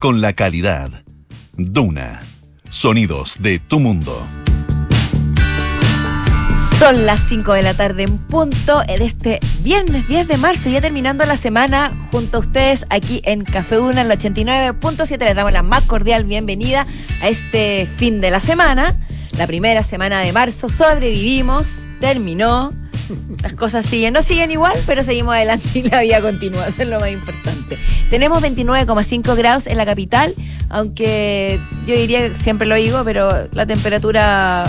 con la calidad. Duna. Sonidos de tu mundo. Son las 5 de la tarde en punto de este viernes 10 de marzo, ya terminando la semana junto a ustedes aquí en Café Duna, en el 89.7. Les damos la más cordial bienvenida a este fin de la semana, la primera semana de marzo. Sobrevivimos, terminó. Las cosas siguen, no siguen igual, pero seguimos adelante y la vida continúa, eso es lo más importante. Tenemos 29,5 grados en la capital, aunque yo diría, siempre lo digo, pero la temperatura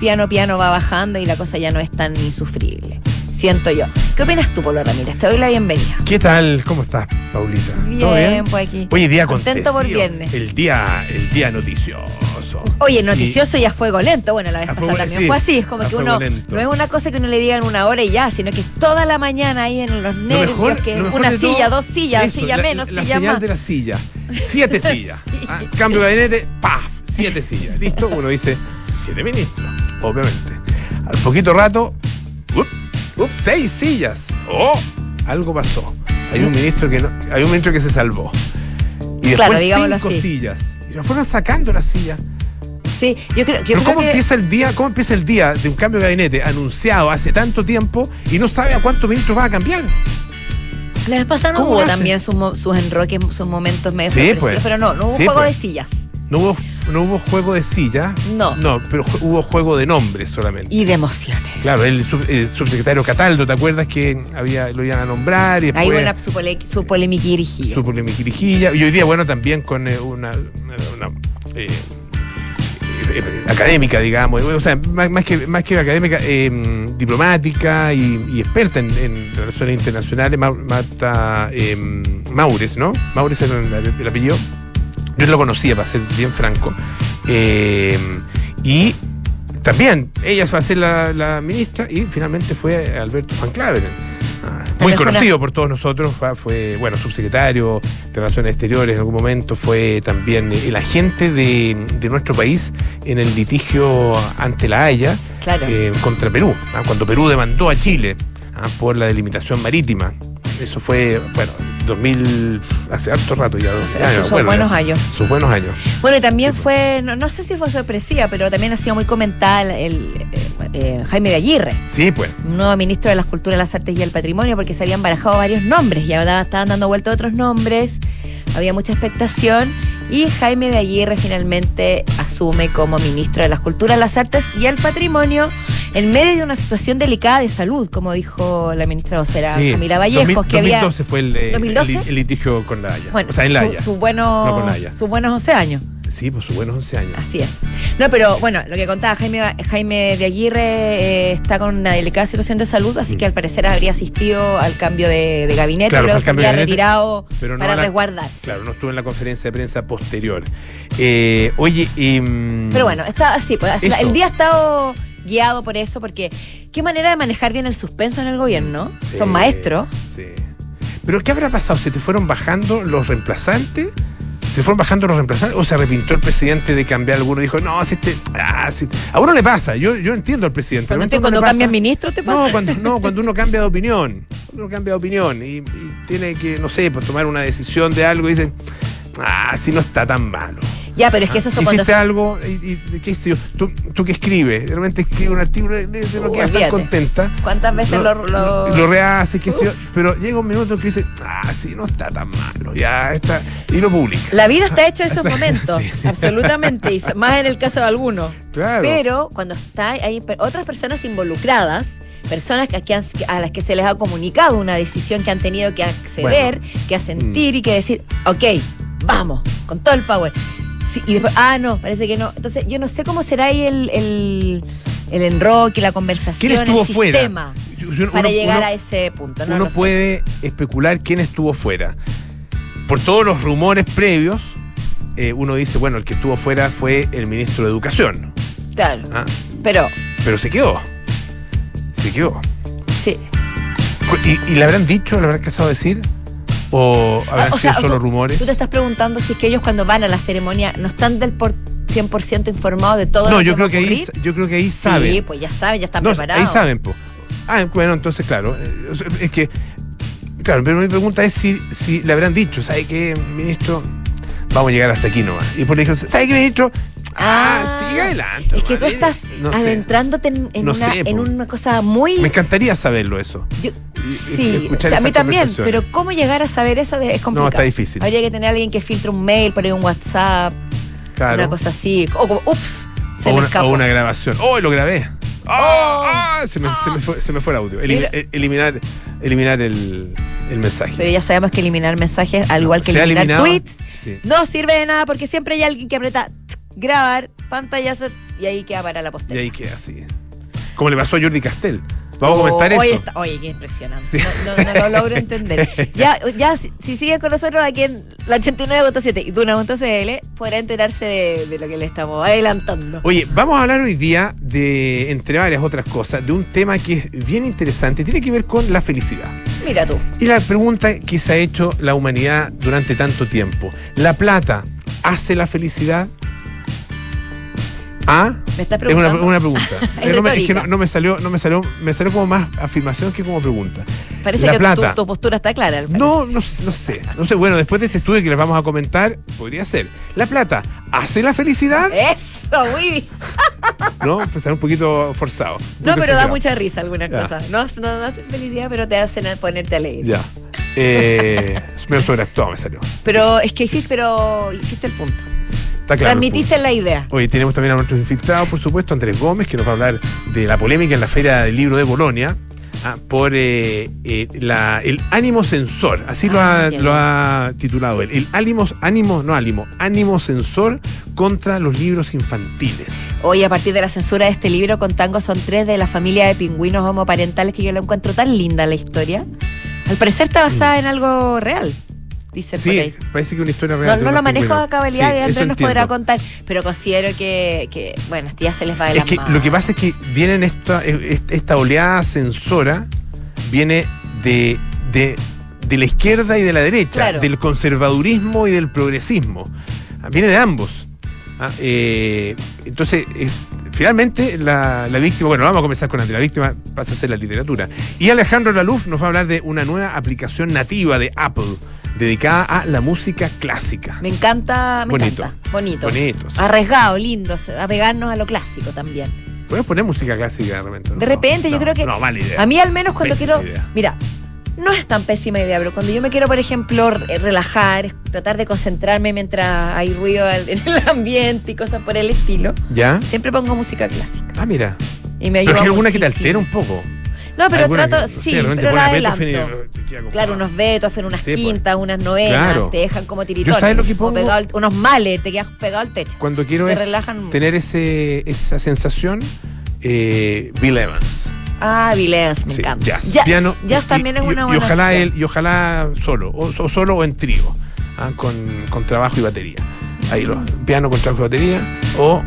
piano piano va bajando y la cosa ya no es tan insufrible. Siento yo. ¿Qué opinas tú, Polo Ramírez? Te doy la bienvenida. ¿Qué tal? ¿Cómo estás, Paulita? Bien, pues aquí. Hoy día Contento por viernes. El día, el día noticioso. Oye, noticioso y a fuego lento. Bueno, la vez pasada también sí, fue así. Es como que uno. No es una cosa que uno le diga en una hora y ya, sino que es toda la mañana ahí en los nervios. mejor- que mejor una todo, silla, dos sillas, eso, silla la- menos, la silla señal más. de la silla. Siete sillas. Ah, Cambio de gabinete, ¡paf! Siete sillas. ¿Listo? Uno dice, siete ministros, obviamente. Al poquito rato, ¡up! Seis sillas. ¡Oh! Algo pasó. Hay un ministro que no, hay un ministro que se salvó. Y después Claro, digámoslo cinco así. sillas. Y lo fueron sacando las sillas. Sí, yo creo, yo Pero creo ¿cómo que. empieza el día? ¿Cómo empieza el día de un cambio de gabinete anunciado hace tanto tiempo y no sabe a cuántos ministros va a cambiar? La vez pasada no ¿Cómo hubo hace? también sus, enroques, sus momentos medio Sí, sorpresivos, pues. pero no, no hubo Sí, juego pues. de sillas. No hubo, no hubo juego de silla. No. No, pero hubo juego de nombres solamente. Y de emociones. Claro, el, sub- el subsecretario Cataldo, ¿te acuerdas que había, lo iban a nombrar? Y después una su, pole, su polemiquirijilla. su polemiquirijilla. Y hoy día, bueno, también con eh, una, una- una, eh, eh, académica, digamos, o sea, más, más que, más que académica, eh, diplomática y, y experta en, en relaciones internacionales, Ma- Marta eh, Maures, ¿no? Maures era el, el apellido. Yo lo conocía, para ser bien franco. Eh, y también ella va a ser la, la ministra y finalmente fue Alberto Van Claveren. Ah, Muy fue conocido por todos nosotros, fue, bueno, subsecretario de Relaciones Exteriores en algún momento, fue también el agente de, de nuestro país en el litigio ante la Haya Claro. eh, contra Perú, ah, cuando Perú demandó a Chile ah, por la delimitación marítima. Eso fue, bueno, 2000, hace harto rato ya, 12 Son- años. bueno, buenos ya, años. Sus buenos años. Bueno, y también Sí, fue, no, no sé si fue sorpresiva, pero también ha sido muy comentada el, eh, eh, Jaime de Aguirre, Sí, pues. nuevo ministro de las Culturas, las Artes y el Patrimonio, porque se habían barajado varios nombres y ahora estaban dando vuelta otros nombres, había mucha expectación y Jaime de Aguirre finalmente asume como ministro de las Culturas, las Artes y el Patrimonio en medio de una situación delicada de salud, como dijo la ministra vocera sí. Camila Vallejos, 2000 que había 2012 fue el, eh, el- 2012? el litigio con la Haya. bueno, o sea, en la su- Haya. sus buenos, No con la Haya. sus buenos 11 años. Sí, pues sus buenos 11 años. Así es. No, pero bueno, lo que contaba Jaime, Jaime de Aguirre eh, está con una delicada situación de salud, así que al parecer habría asistido al cambio de, de gabinete, Mm. Claro, luego se habría retirado pero no para la- resguardarse. Claro, no estuvo en la conferencia de prensa posterior. Eh, oye, em, Pero bueno, está así, pues, Eso. el día ha estado guiado por eso, porque qué manera de manejar bien el suspenso en el gobierno. sí, Son maestros. Sí. Pero ¿qué habrá pasado? ¿Se te fueron bajando los reemplazantes? ¿Se fueron bajando los reemplazantes? ¿O se arrepintó el presidente de cambiar alguno? Dijo, no, si este. Ah, si- A uno le pasa, yo, yo entiendo al presidente. Pero te- cuando pasa- cambias ministro, ¿te pasa? No cuando, no, cuando uno cambia de opinión. Cuando uno cambia de opinión y, y tiene que, no sé, pues tomar una decisión de algo y dice, ah, si no está tan malo. Ya, pero es que eso son Hiciste algo y, y- qué sé yo, tú, tú que escribes, de repente escribes un artículo de, quedas tan olvídate. contenta. ¿Cuántas veces lo, lo- lo rehaces, qué sé yo, pero llega un minuto que dice, ah, sí, no está tan malo, ya está, y lo publica. La vida está hecha de esos momentos, Sí. absolutamente, y más en el caso de algunos. Claro. Pero cuando está, hay otras personas involucradas, personas que, que han- a las que se les ha comunicado una decisión que han tenido que acceder, que a sentir y que decir, ok, vamos, con todo el power. Sí, y después, ah, no, parece que no. Entonces, yo no sé cómo será ahí el, el, el enroque, la conversación, ¿Quién estuvo el fuera? sistema Uno- para llegar uno- a ese punto. No uno puede especular quién estuvo fuera. Por todos los rumores previos, eh, uno dice, bueno, el que estuvo fuera fue el ministro de Educación. Claro, Ah, pero pero se quedó. Se quedó. sí. ¿Y, y le habrán dicho, le habrán casado decir? ¿O habrán Ah, o sido sea, solo tú- rumores? Tú te estás preguntando si es que ellos cuando van a la ceremonia no están del por 100% informados de todo No, lo yo que creo va que ahí, yo creo que ahí saben. Sí, pues ya saben, ya están No, preparados. ahí saben, po. Ah, bueno, entonces, claro. eh, Es que, claro, pero mi pregunta es si, si le habrán dicho, ¿sabe qué, ministro? vamos a llegar hasta aquí nomás. Y por le dijo, ¿sabes qué, ministro? Ah, Ah, sigue adelante. Es que tú estás No adentrándote en, en No una, sé, en po. una cosa muy... Me encantaría saberlo eso. yo- y- y sí, o escuchar sea, a mí también, pero ¿cómo llegar a saber eso de- es complicado? está difícil. Habría que tener a alguien que filtre un mail, por ahí un WhatsApp, Claro. una cosa así. O como, ups, se o, me una, escapó. o una grabación. ¡Oh, lo grabé! ¡Ah! ¡Ah! Se, me, se me fue, se me fue el audio. Eh, eliminar eliminar el, el mensaje. Pero ya sabemos que eliminar mensajes, al igual que eliminar eliminado. tweets, Sí. no sirve de nada porque siempre hay alguien que aprieta tsk, grabar, pantallazo y ahí queda para la Y posteridad. ahí queda así. Como le pasó a Jordi Castel. Vamos a Oh, comentar hoy eso. está- oye, qué impresionante. Sí. No, no- no lo logro entender. Ya, ya si, si con nosotros aquí en la 89.7 y Duna.cl, podrá enterarse de, de lo que le estamos adelantando. Oye, vamos a hablar hoy día de, entre varias otras cosas, de un tema que es bien interesante. Tiene que ver con la felicidad. Mira tú. Y la pregunta que se ha hecho la humanidad durante tanto tiempo. ¿La plata hace la felicidad? ¿Ah? ¿Me estás Es una, preguntando? una pregunta. Es no me, es que no, no me salió, no me salió, me salió como más afirmación que como pregunta. Parece la que tu- plata. Tu, postura está clara. No, no, no sé. No sé. Bueno, después de este estudio que les vamos a comentar, podría ser. ¿La plata hace la felicidad? Eso, muy bien. No, pues un poquito forzado. No, pero da mucha risa algunas Ya. cosas. No, no, no hacen felicidad, pero te hacen ponerte alegre. Ya. Eh, medio sobreactuado me salió. Pero es que hiciste, pero hiciste el punto. Está claro. Transmitiste la idea. Hoy tenemos también a nuestros infiltrados, por supuesto, Andrés Gómez, que nos va a hablar de la polémica en la Feria del Libro de Bolonia ah, por eh, eh, la- el ánimo sensor, así lo, Ah, ha, lo titulado él. El ánimo, ánimo, no ánimo, ánimo sensor contra los libros infantiles. Hoy, a partir de la censura de este libro, con tango son tres de la familia de pingüinos homoparentales que yo la encuentro tan linda la historia. Al parecer está basada en algo real, dice por. Sí, ahí. parece que una historia real. No, no lo manejo a cabalidad Sí, y Andrés nos podrá contar, pero considero que, que, bueno, ya se les va de Es las que manos. lo que pasa es que vienen esta, eh, esta oleada censora, viene de, de, de la izquierda y de la derecha, Claro. del conservadurismo y del progresismo. Viene de ambos. Ah, eh, entonces, eh, finalmente, la, la víctima, bueno, vamos a comenzar con Andrea, la víctima pasa a ser la literatura. Y Alejandro Laluf nos va a hablar de una nueva aplicación nativa de Apple dedicada a la música clásica. Me encanta, me Bonito. encanta. Bonito. Bonito. sí. Arriesgado, lindo, apegarnos a lo clásico también. ¿Puedes poner música clásica de repente? De repente, yo creo que- No, mala idea. A mí al menos cuando Pésima quiero... idea. Mira, no es tan pésima idea, pero cuando yo me quiero, por ejemplo, re- relajar, tratar de concentrarme mientras hay ruido en el ambiente y cosas por el estilo, ¿Ya? siempre pongo música clásica. Ah, mira. Y me Pero ayuda es que alguna que te altera un poco. No, pero trato, que- sí, pero la y, adelanto. eh, Claro, unos Beethoven, unas Sí, pues. quintas, unas novenas, Claro. te dejan como tiritones. ¿sabes lo que pongo? al- unos males, te quedas pegado al techo. Cuando quiero Te es relajan tener ese, esa sensación, eh, Bill Evans. Ah, Vilés, me Sí, encanta. jazz, Ya- piano. Jazz y- también es y- una y buena ojalá opción. él, y ojalá solo, o, o solo o en trío, ah, con, con trabajo y batería. Ahí lo, piano con trabajo y batería, o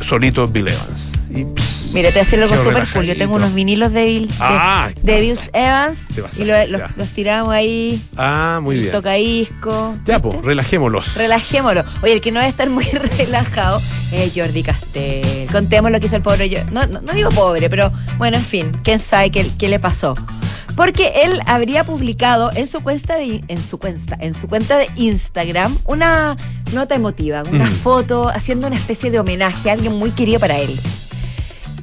solito Bill Evans. Y, Mira, te voy a decir algo súper cool. Yo tengo unos vinilos de Bill, de, Ah, de te Bill Evans y lo- los, tiramos ahí. Ah, muy bien. Tocadisco. Ya, pues, relajémoslos. Relajémoslo. Oye, el que no va a estar muy relajado es Jordi Castel. Contemos lo que hizo el pobre. No, no, no digo pobre, pero bueno, en fin, quién sabe qué, qué le pasó. Porque él habría publicado en su cuenta de en su cuenta, en su cuenta de Instagram una nota emotiva, una Mm. foto haciendo una especie de homenaje a alguien muy querido para él.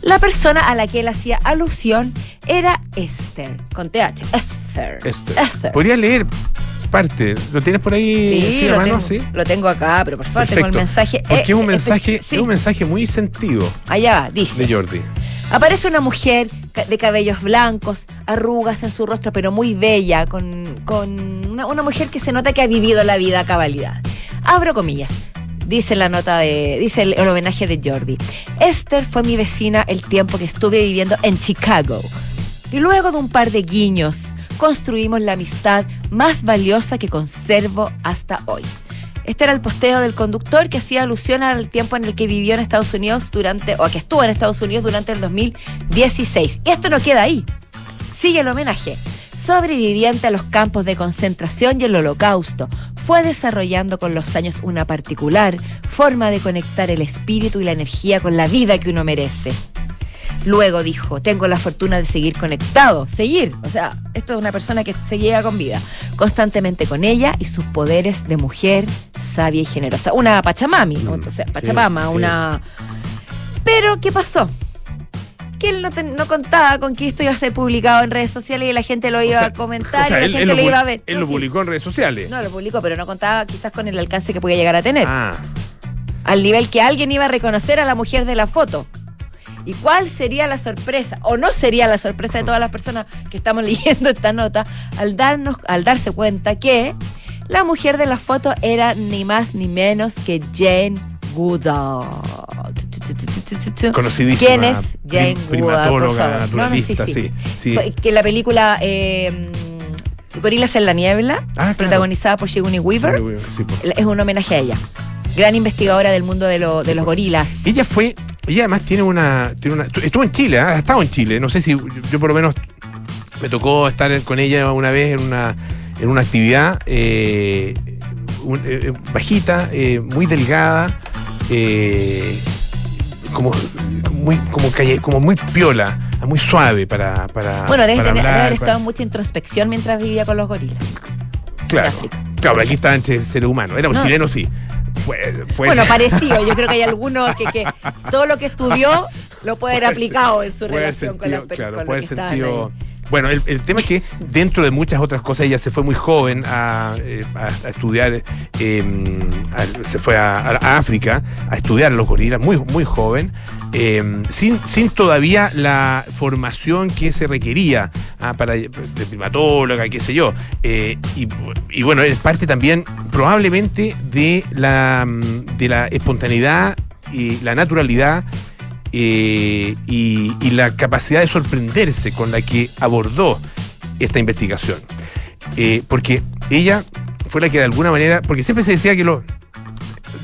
La persona a la que él hacía alusión era Esther, con TH. Esther. Este, Esther. Podría leer parte. ¿Lo tienes por ahí Sí, sí, lo, mano? tengo, Sí. lo tengo acá, pero por favor, tengo el mensaje. Porque es un eh, mensaje, sí, es un mensaje muy sentido Allá va, dice. de Jordi. Aparece una mujer de cabellos blancos, arrugas en su rostro, pero muy bella, con, con una, una mujer que se nota que ha vivido la vida a cabalidad. Abro comillas. Dice la nota de. Dice el, homenaje de Jordi. Esther fue mi vecina el tiempo que estuve viviendo en Chicago. Y luego de un par de guiños, construimos la amistad más valiosa que conservo hasta hoy. Este era el posteo del conductor que hacía alusión al tiempo en el que vivió en Estados Unidos durante, o que estuvo en Estados Unidos durante el 2016. Y esto no queda ahí. Sigue el homenaje. Sobreviviente a los campos de concentración y el holocausto, fue desarrollando con los años una particular forma de conectar el espíritu y la energía con la vida que uno merece. Luego dijo, tengo la fortuna de seguir conectado, seguir, o sea, esto es una persona que seguía con vida, constantemente con ella y sus poderes de mujer sabia y generosa. Una Pachamami, Mm, o sea, sí, Pachamama, sí. una... Pero, ¿qué pasó? Que él no, te- no contaba con que esto iba a ser publicado en redes sociales y la gente lo O iba sea, a comentar o sea, y la él, gente él lo, lo, iba a ver. él No, lo sí. publicó en redes sociales. No, lo publicó, pero no contaba quizás con el alcance que podía llegar a tener. Ah, Al nivel que alguien iba a reconocer a la mujer de la foto. ¿Y cuál sería la sorpresa? O no sería la sorpresa de todas las personas que estamos leyendo esta nota al darnos, al darse cuenta que la mujer de la foto era ni más ni menos que Jane Goodall. Conocidísima. ¿Quién es Jane prim- favor? No, no, sí, naturalista, sí. sí. Que la película eh, Gorilas en la Niebla, Ah, claro. protagonizada por Sigourney Weaver, pues. es un homenaje a ella. Gran investigadora del mundo de, lo- de los gorilas. Ella fue, ella además tiene una, tiene una estuvo en Chile, ¿ah? ha estado en Chile, no sé si yo, yo por lo menos me tocó estar con ella una vez en una, en una actividad eh, un- eh, bajita, eh, muy delgada, eh, como, muy, como, calle, como muy piola, muy suave para, para Bueno, debe, haber para- estado en mucha introspección mientras vivía con los gorilas. claro, claro, aquí estaba entre seres humanos, era un No. chileno sí. Bueno, ser. parecido. Yo creo que hay algunos que, que todo lo que estudió lo puede haber aplicado en su relación con, pe- claro, con puede lo que ahí. Bueno, el, tema es que dentro de muchas otras cosas ella se fue muy joven a, eh, estudiar, a- se fue a, África a estudiar los gorilas, muy, muy joven, eh, sin, sin todavía la formación que se requería ah, para de primatóloga, qué sé yo. Eh, y, y bueno, es parte también probablemente de la, mm, de la espontaneidad y la naturalidad eh, y, y la capacidad de sorprenderse con la que abordó esta investigación. Eh, porque ella fue la que de alguna manera, porque siempre se decía que lo,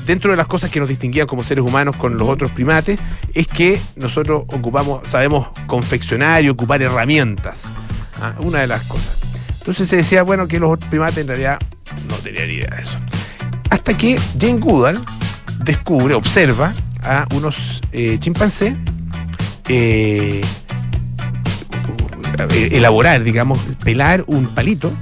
dentro de las cosas que nos distinguían como seres humanos con los otros primates, es que nosotros ocupamos, sabemos confeccionar y ocupar herramientas. Ah, Una de las cosas. Entonces se decía, bueno, que los otros primates en realidad no tenían idea de eso. Hasta que Jane Goodall descubre, observa a unos eh, chimpancés eh, eh, elaborar, digamos, pelar un palito,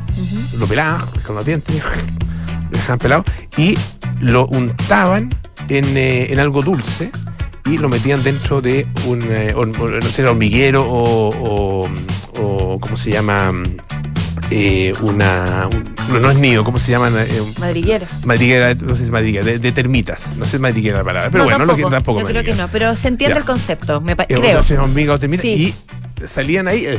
lo pelaban con los dientes, lo dejaban pelado, y lo untaban en, eh, en algo dulce y lo metían dentro de un, eh, no sé, hormiguero o, o, o, ¿cómo se llama? Eh, una, un- no, no es nido, ¿cómo se llaman? Eh, Madriguera. madriguera, no sé si madriguera, de, de termitas, no sé si madriguera la palabra, pero no, bueno, tampoco. lo que tampoco Yo creo que no, pero se entiende Ya. el concepto, me Eh, creo. o Sí. y salían ahí eh,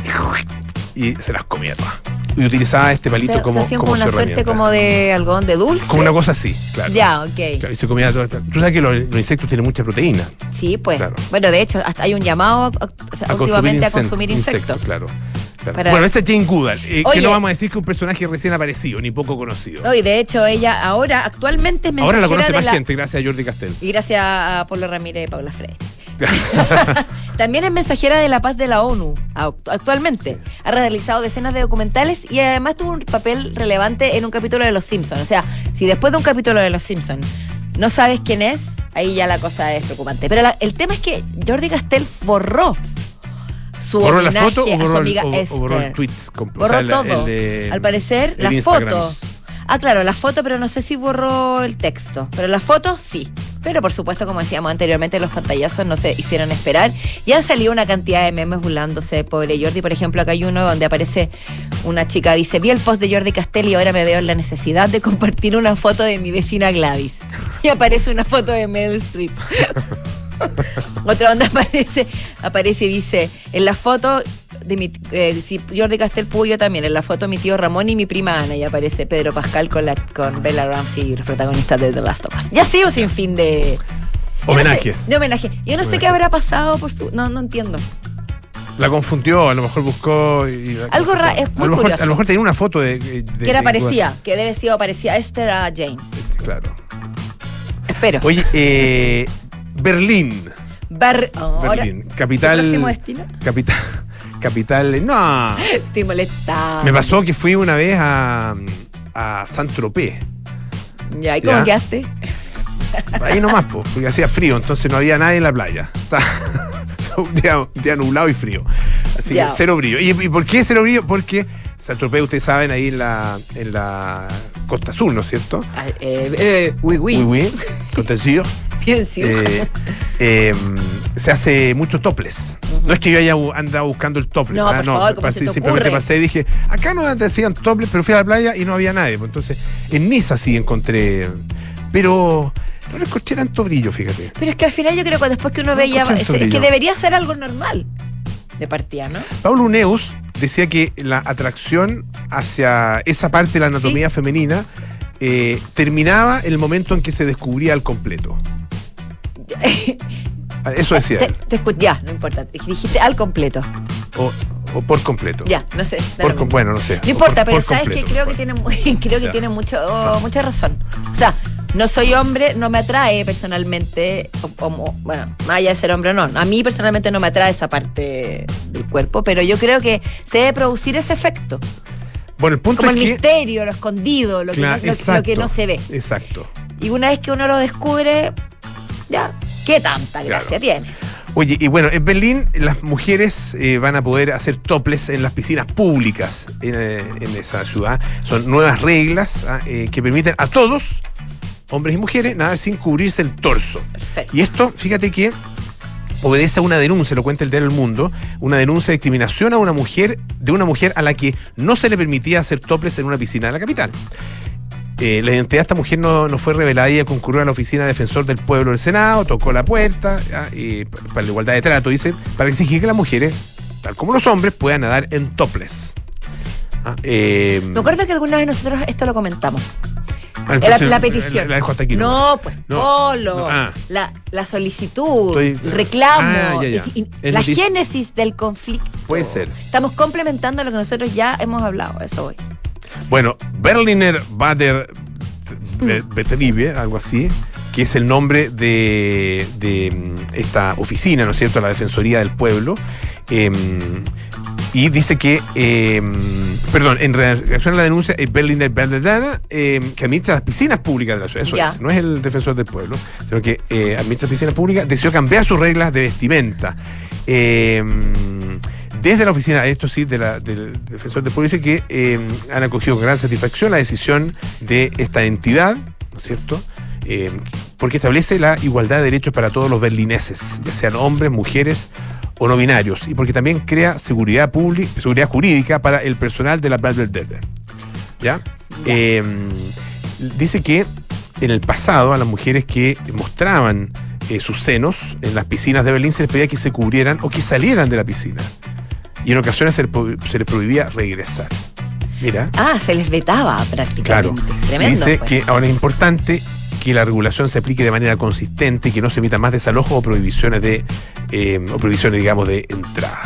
y se las comía todas. Y utilizaba este Se, palito se como, hacían como como una su suerte como de algodón de dulce. Como una cosa así, claro. Ya, ok. Claro, y se comía todo. Tú sabes que los, los insectos tienen mucha proteína. Sí, pues. Claro. Bueno, de hecho, hasta hay un llamado o sea, A últimamente a incen- consumir insectos. claro. claro. Para- Bueno, esa es Jane Goodall, eh, que no vamos a decir que es un personaje recién aparecido, ni poco conocido. No, y de hecho, ella ahora, actualmente es Ahora la mensajera conoce de más la. gente, gracias a Jordi Castel. Y gracias a Pablo Ramírez y Paula Freire. También es mensajera de la paz de la ONU act- actualmente. Ha realizado decenas de documentales y además tuvo un papel relevante en un capítulo de Los Simpsons. O sea, si después de un capítulo de Los Simpsons no sabes quién es, ahí ya la cosa es preocupante. Pero la- el tema es que Jordi Castell borró su ¿Borró la homenaje foto o a su borró, el, amiga o- o borró el Esther. tweets? o Borró sea, todo. el Al parecer, el las Instagram. fotos. Ah, claro, la foto, pero no sé si borró el texto. Pero las fotos sí. Pero por supuesto, como decíamos anteriormente, los pantallazos no se hicieron esperar. Y han salido una cantidad de memes burlándose de pobre Jordi. Por ejemplo, acá hay uno donde aparece una chica, dice, vi el post de Jordi Castell y ahora me veo en la necesidad de compartir una foto de mi vecina Gladys. Y aparece una foto de Meryl Streep. Otra onda aparece, aparece y dice, en la foto de mi eh, si Jordi Castel pudo yo también, en la foto mi tío Ramón y mi prima Ana, y aparece Pedro Pascal con la con Bella Ramsey los protagonistas de The Last of Us. Ya sí o sin fin de no Homenajes. sé, de homenaje. Yo no sé qué habrá pasado por su. No, no entiendo. La confundió, a lo mejor buscó. y la Algo ra- confundió. es muy a, lo mejor, curioso. a lo mejor tenía una foto de. de- que era de- parecía, que debe sido parecía Esther a Jane. Claro. Espero. Oye, eh, Berlín. Ahora, Berlín. ¿tu Capital. próximo destino? Capital. Capital. No. Estoy molestada. Me pasó que fui una vez a, a Saint-Tropez. Ya, ¿y cómo quedaste? Ahí nomás, po, porque hacía frío, entonces no había nadie en la playa. Estaba un, día, un día nublado y frío. Así Ya. que cero brillo. ¿Y, y por qué cero brillo? Porque Saint-Tropez, ustedes saben, ahí en la, en la costa sur, ¿no es cierto? Ah, eh, eh, oui, oui. Costa Sur. Eh, eh, se hace mucho topless. No es que yo haya andado buscando el topless. No, ah, por favor, ¿cómo pasé- se te simplemente ocurre? pasé y dije, acá no decían topless, pero fui a la playa y no había nadie. Pues entonces, en Niza sí encontré. Pero no le escuché tanto brillo, fíjate. Pero es que al final yo creo que después que uno No ve ya, escuché es, que debería ser algo normal de partida, ¿no? Pablo Uneus decía que la atracción hacia esa parte de la anatomía femenina eh, terminaba el momento en que se descubría al completo. Ah, Eso decía Te, ya, no importa. Dijiste al completo. O, o por completo. Ya, no sé. Por com- bueno, no sé. No importa, Por- pero por sabes que creo que tiene, creo que Ya. tiene mucho, mucha razón. O sea, no soy hombre, no me atrae personalmente, o- como, bueno, más allá de ser hombre o no. A mí personalmente no me atrae esa parte del cuerpo, pero yo creo que se debe producir ese efecto. Bueno, el punto Como el es que. misterio, lo escondido, lo, Claro, que, no, lo- lo exacto, que no se ve. Exacto. Y una vez que uno lo descubre, ya, ¿qué tanta Claro. gracia tiene? Oye, y bueno, en Berlín las mujeres eh, van a poder hacer toples en las piscinas públicas en, eh, en esa ciudad. Son nuevas reglas ah, eh, que permiten a todos, hombres y mujeres, nadar sin cubrirse el torso. Perfecto. Y esto, fíjate que obedece a una denuncia, lo cuenta el Diario del Mundo, una denuncia de discriminación a una mujer, de una mujer a la que no se le permitía hacer toples en una piscina de la capital. Eh, la identidad de esta mujer no, no fue revelada y ella concurrió a la oficina de defensor del pueblo del Senado, tocó la puerta y para la igualdad de trato, dice, para exigir que las mujeres, tal como los hombres, puedan nadar en topless. Ah, eh, Me acuerdo que alguna vez nosotros esto lo comentamos. ah, La, entonces, la petición. La, la dejo hasta aquí. No, pues, No, Polo. no, ah. la, la solicitud, Estoy- el reclamo, Ah, ya, ya. y- y Es la génesis del conflicto. Puede ser. Estamos complementando lo que nosotros ya hemos hablado, eso voy. Bueno, Berliner Bader Mm. Betriebe, algo así, que es el nombre de, de, mm, esta oficina, ¿no es cierto?, la Defensoría del Pueblo. em, y dice que, em, perdón, en reacción a la denuncia, eh, Berliner Bader em, que administra las piscinas públicas de la ciudad, eso es, no es el defensor del pueblo, sino que eh, administra las piscinas públicas, decidió cambiar sus reglas de vestimenta. Desde la oficina, esto sí, de la- del defensor del pueblo, dice que eh, han acogido con gran satisfacción la decisión de esta entidad, ¿no es cierto? Eh, porque establece la igualdad de derechos para todos los berlineses, ya sean hombres, mujeres o no binarios, y porque también crea seguridad pública, seguridad jurídica para el personal de la Baden-Württemberg. ¿Ya? Eh, dice que en el pasado a las mujeres que mostraban eh, sus senos en las piscinas de Berlín se les pedía que se cubrieran o que salieran de la piscina. Y en ocasiones se les, pro- se les prohibía regresar. Mira, Ah, se les vetaba claro. prácticamente. Y Tremendo. dice pues. que ahora es importante que la regulación se aplique de manera consistente y que no se emitan más desalojos o prohibiciones de eh, o prohibiciones, digamos, de entrada.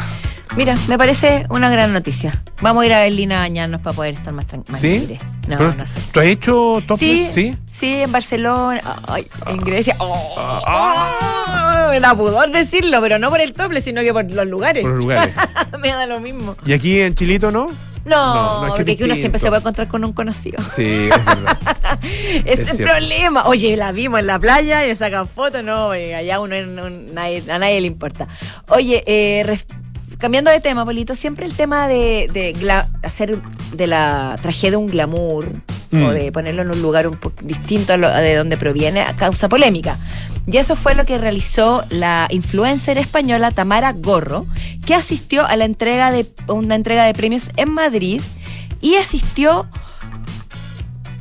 Mira, me parece una gran noticia. Vamos a ir a Berlín a bañarnos para poder estar más tranquilos. ¿Sí? No, Pero, no sé. ¿Tú has hecho Sí, topless? sí, ¿Sí? en Barcelona, ay, en Grecia. Oh, Ah. me da pudor decirlo, pero no por el tople, sino que por los lugares. Por los lugares. me da lo mismo. ¿Y aquí en Chilito no? No, No, no, que porque aquí uno siempre se puede encontrar con un conocido. Sí, es verdad. Ese es el cierto. problema. Oye, la vimos en la playa y le sacan fotos, no, eh, allá uno, no- nadie- a nadie le importa. Oye, eh, cambiando de tema, Polito, siempre el tema de, hacer de la tragedia un glamour Mm. o de ponerlo en un lugar un poco distinto a lo- de donde proviene causa polémica. Y eso fue lo que realizó la influencer española Tamara Gorro, que asistió a la entrega de una entrega de premios en Madrid y asistió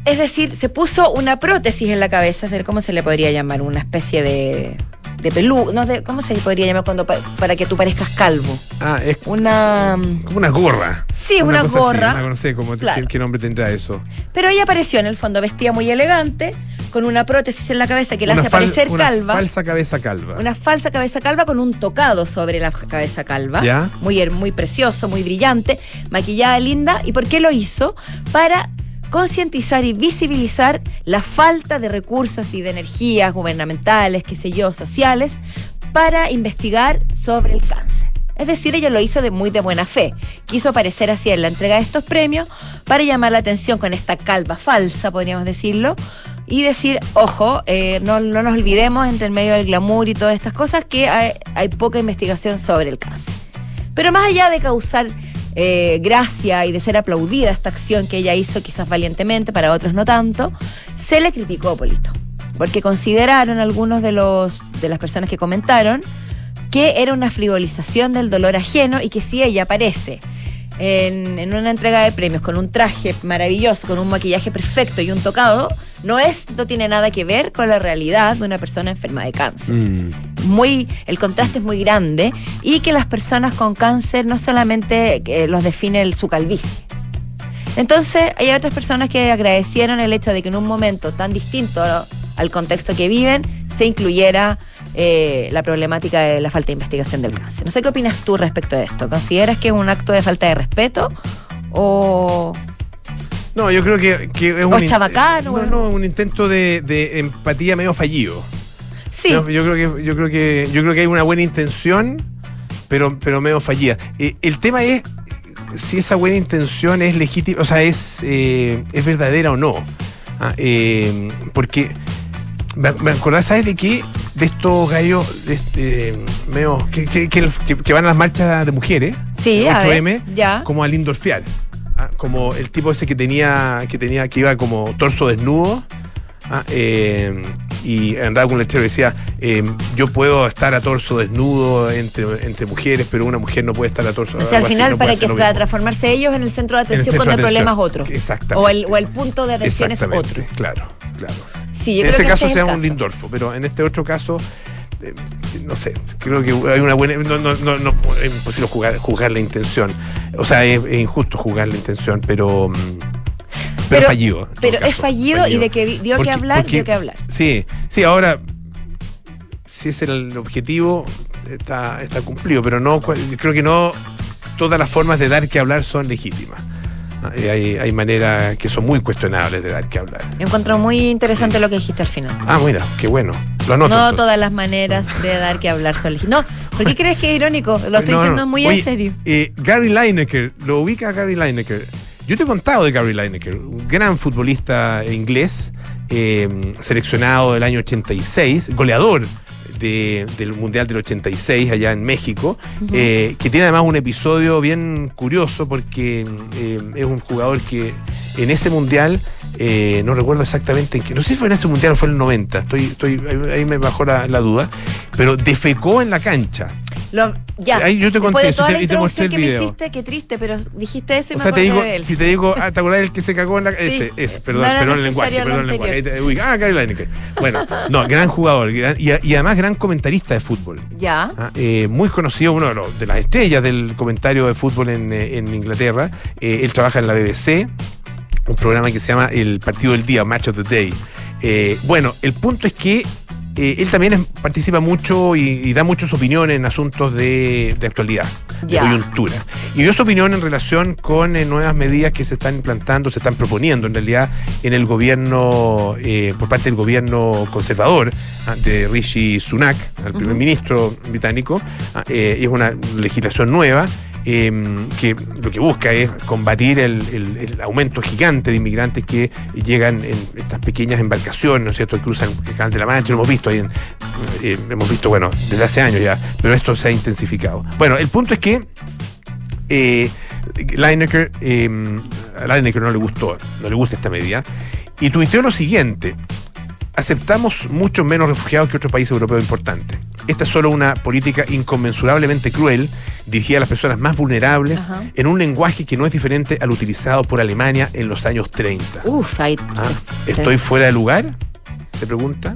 es decir, se puso una prótesis en la cabeza, ¿cómo se le podría llamar? Una especie de, de pelú, no, de- ¿cómo se podría llamar cuando pa- para que tú parezcas calvo? Ah, es Una... mm, como una gorra. Sí, una, cosa así, gorra. ah, no sé cómo, Claro. ¿qué, nombre tendrá eso. Pero ella apareció en el fondo vestida muy elegante, con una prótesis en la cabeza que la Una hace parecer una calva. falsa cabeza calva. Una falsa cabeza calva con un tocado sobre la cabeza calva. Ya. Muy, muy precioso, muy brillante, maquillada linda. ¿Y por qué lo hizo? Para concientizar y visibilizar la falta de recursos y de energías gubernamentales, qué sé yo, sociales, para investigar sobre el cáncer. Es decir, ella lo hizo de muy de buena fe. Quiso aparecer así en la entrega de estos premios para llamar la atención con esta calva falsa, podríamos decirlo, y decir, ojo, eh, no, no nos olvidemos entre el medio del glamour y todas estas cosas que hay, hay poca investigación sobre el cáncer. Pero más allá de causar eh, gracia y de ser aplaudida esta acción que ella hizo quizás valientemente, para otros no tanto, se le criticó, Polito. Porque consideraron algunos de, los, de las personas que comentaron que era una frivolización del dolor ajeno y que si ella aparece en, en una entrega de premios con un traje maravilloso, con un maquillaje perfecto y un tocado, no es, no tiene nada que ver con la realidad de una persona enferma de cáncer. Mm. Muy, el contraste es muy grande y que las personas con cáncer no solamente eh, los define el- su calvicie. Entonces, hay otras personas que agradecieron el hecho de que en un momento tan distinto al contexto que viven se incluyera eh, la problemática de la falta de investigación del cáncer. No sé qué opinas tú respecto a esto. ¿Consideras que es un acto de falta de respeto o No, yo creo que, que es O un, chabacano, no, un intento de, de empatía medio fallido. sí? Yo, yo creo que yo creo que yo creo que hay una buena intención, pero pero medio fallida. Eh, el tema es si esa buena intención es legítima, o sea, es eh, es verdadera o no. Ah, eh, porque me, me acordás, ¿sabes de qué? De estos gallos de este, medio que, que, que- que- que van a las marchas de mujeres, Sí, el ver, 8M, ya. como al Indorfial. Ah, como el tipo ese que tenía, que tenía, que iba como torso desnudo. ah, eh, y andaba con un lechero y decía, eh, yo puedo estar a torso desnudo entre, entre mujeres, pero una mujer no puede estar a torso O sea, al final, no para que para transformarse ellos en el centro de En el atención centro cuando el problema es otro. Exactamente. O el, o el punto de atención es otro. Claro, claro. Sí, yo en creo ese que caso este es sea un. Lindorfo, pero en este otro caso, eh, no sé, creo que hay una buena. No, no, no, no es imposible juzgar, juzgar la intención. O sea, es, es injusto juzgar la intención, pero. mm, Pero, Pero- fallido. Pero es fallido, y de que dio Porque- que hablar, porque- dio que hablar. Sí, sí, ahora, si es el objetivo, está, está cumplido, pero no, creo que no todas las formas de dar que hablar son legítimas. Hay, hay maneras que son muy cuestionables de dar que hablar. Encuentro muy interesante lo que dijiste al final. Ah, mira, qué bueno. Lo anoto. no entonces. todas las maneras de dar que hablar son legítimas. No, ¿por qué crees que es irónico? Lo estoy no, diciendo no. muy Oye, en serio. eh, Gary Lineker, lo ubica a Gary Lineker. Yo te he contado de Gary Lineker, un gran futbolista inglés, eh, seleccionado del año 86, goleador de- del Mundial del 86 allá en México, eh, que tiene además un episodio bien curioso porque eh, es un jugador que en ese Mundial, eh, no recuerdo exactamente en qué, no sé si fue en ese Mundial o fue en el 90, estoy, estoy, ahí- me bajó la, la duda, pero defecó en la cancha. Lo- ya. Ahí yo te conté de eso toda y la te- y te mostré el que me hiciste, qué triste, pero dijiste eso y O me sea, te digo, de él. si te digo, ah, ¿te acordás del que se cagó en la Sí. Ese, ese, perdón, perdón el lenguaje, perdón el lenguaje. Ubica. Ah, Gary Lineker. Bueno, no, gran jugador gran- y, y además gran comentarista de fútbol. Ya. Ah, eh, muy conocido, uno de, los- de las estrellas del comentario de fútbol en, eh, en Inglaterra. Eh, él trabaja en la BBC, un programa que se llama El Partido del Día, Match of the Day. Eh, bueno, el punto es que eh, él también es- participa mucho y, y da muchas opiniones en asuntos de, de actualidad, de coyuntura. Y dio su opinión en relación con eh, nuevas medidas que se están implantando, se están proponiendo en realidad en el gobierno, eh, por parte del gobierno conservador ah, de Rishi Sunak, el primer ministro británico. Ah, es una legislación nueva. Eh, que lo que busca es combatir el, aumento gigante de inmigrantes que llegan en estas pequeñas embarcaciones, ¿no es cierto?, que cruzan el Canal de la Mancha, lo hemos visto ahí, eh, hemos visto, bueno, desde hace años ya, pero esto se ha intensificado. Bueno, el punto es que eh, Lineker, eh, a Lineker no le gustó, no le gusta esta medida, y tuiteó lo siguiente, aceptamos mucho menos refugiados que otros países europeos importantes. Esta es solo una política inconmensurablemente cruel, dirigida a las personas más vulnerables, Ajá. en un lenguaje que no es diferente al utilizado por Alemania en los años 30. Uf, ahí. Ah, ¿Estoy fuera de lugar? Se pregunta.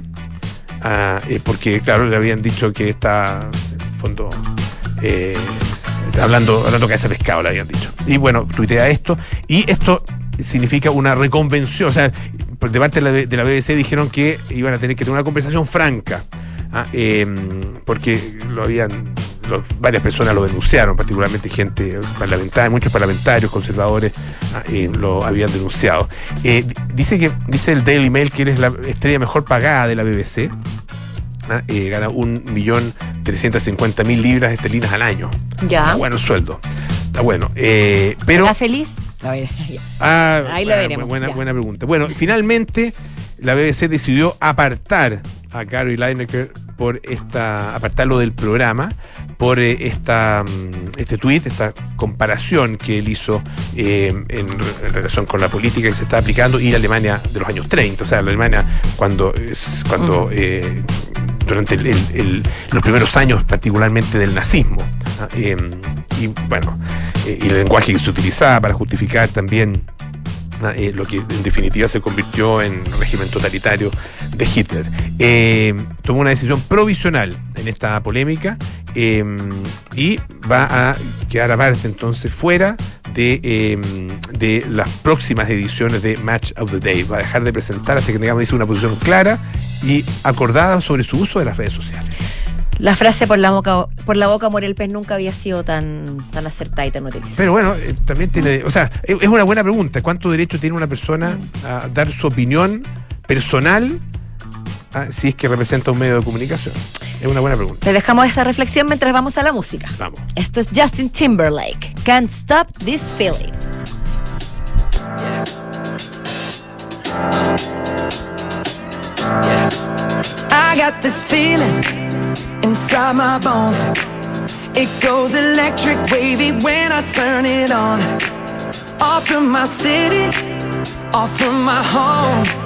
Ah, eh, porque, claro, le habían dicho que está, en fondo, eh, hablando, hablando cabeza de pescado, le habían dicho. Y bueno, tuitea esto. Y esto significa una reconvención. O sea, de parte de la, de la BBC dijeron que iban a tener que tener una conversación franca. ah, eh, porque lo habían. varias personas lo denunciaron, particularmente gente parlamentaria, muchos parlamentarios conservadores ah, eh, lo habían denunciado. Eh, di- dice que dice el Daily Mail que él es la estrella mejor pagada de la BBC. ah, eh, gana un millón trescientos cincuenta mil libras esterlinas al año. Ya. Está bueno el sueldo. Está bueno. Eh, pero ¿Está feliz? Ver. Ah, Ahí lo ah, veremos, Buena, ya. buena pregunta. Bueno, finalmente la BBC decidió apartar a Gary Lineker por esta, apartarlo del programa por eh, esta, mm, este tweet, esta comparación que él hizo eh, en, en relación con la política que se está aplicando y la Alemania de los años 30, o sea, la Alemania cuando, es- cuando eh, durante el- los primeros años particularmente del nazismo. Eh, y bueno, eh, y el lenguaje que se utilizaba para justificar también eh, lo que en definitiva se convirtió en régimen totalitario de Hitler. Eh, tomó una decisión provisional en esta polémica eh, y va a quedar aparte entonces fuera de, eh, de las próximas ediciones de Match of the Day. Va a dejar de presentar hasta que tengamos una posición clara y acordada sobre su uso de las redes sociales. La frase por la boca, por la boca muere el pez nunca había sido tan, tan acertada y tan utilizada. Pero bueno, eh, también tiene, o sea, es una buena pregunta. ¿Cuánto derecho tiene una persona a dar su opinión personal ah, si es que representa un medio de comunicación? Es una buena pregunta. Te dejamos esa reflexión mientras vamos a la música. Vamos. Esto es Justin Timberlake. Can't stop this feeling. I got this feeling inside my bones. It goes electric wavy when I turn it on. Off from my city, off from my home.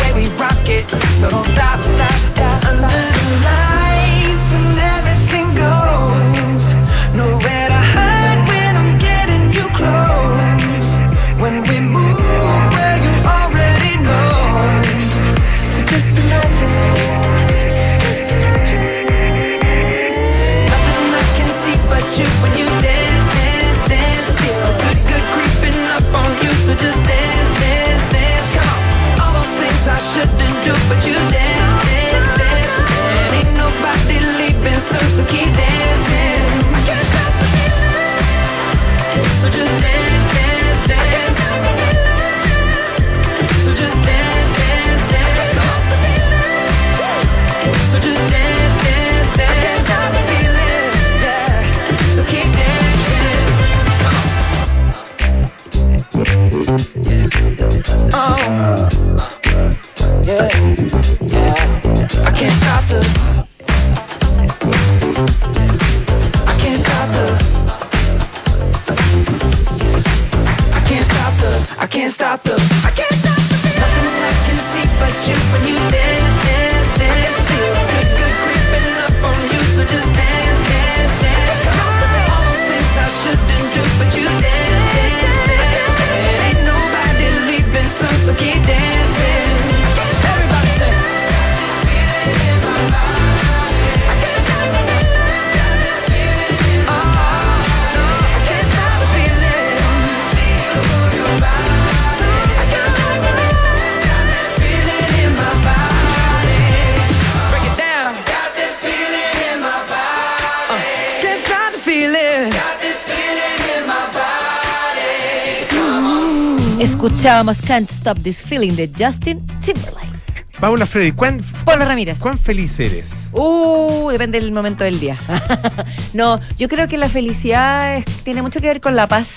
we rock it, so don't stop, stop, stop. Under the lights, Escuchábamos Can't Stop This Feeling de Justin Timberlake. Paula Freddy, ¿cuán, Pablo Ramírez. ¿cuán feliz eres? Uh, depende del momento del día. no, yo creo que la felicidad es- tiene mucho que ver con la paz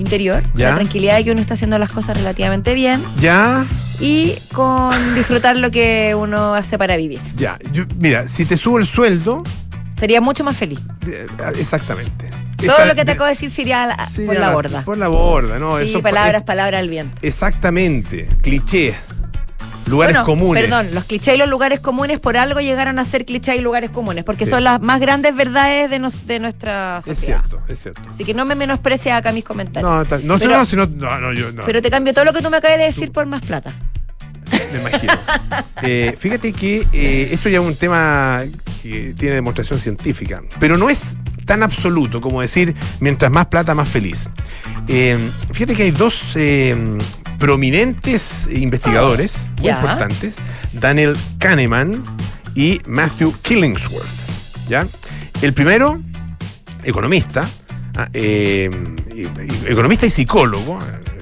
interior, Ya. la tranquilidad de que uno está haciendo las cosas relativamente bien Ya, y con disfrutar lo que uno hace para vivir. ya. Yo- mira, si te subo el sueldo, Sería mucho más feliz. eh, exactamente. Todo lo que te acabo de decir sería por la borda. Por la borda, ¿no? sí, Eso- palabras, palabras al viento. Exactamente. Cliché. Lugares Bueno, comunes. Perdón, los clichés y los lugares comunes por algo llegaron a ser clichés y lugares comunes, porque Sí. son las más grandes verdades de, nos- de nuestra Es sociedad. cierto, es cierto. Así que no me menosprecies acá mis comentarios. No, no, Pero- no, si no, no, no, yo no. Pero te cambio todo lo que tú me acabas de decir por más plata. Me imagino. Eh, fíjate que eh, esto ya es un tema que tiene demostración científica, pero no es tan absoluto como decir mientras más plata, más feliz. Eh, fíjate que hay dos eh, prominentes investigadores muy Ya. importantes, Daniel Kahneman y Matthew Killingsworth. ¿ya? El primero, economista, ah, eh, economista y psicólogo,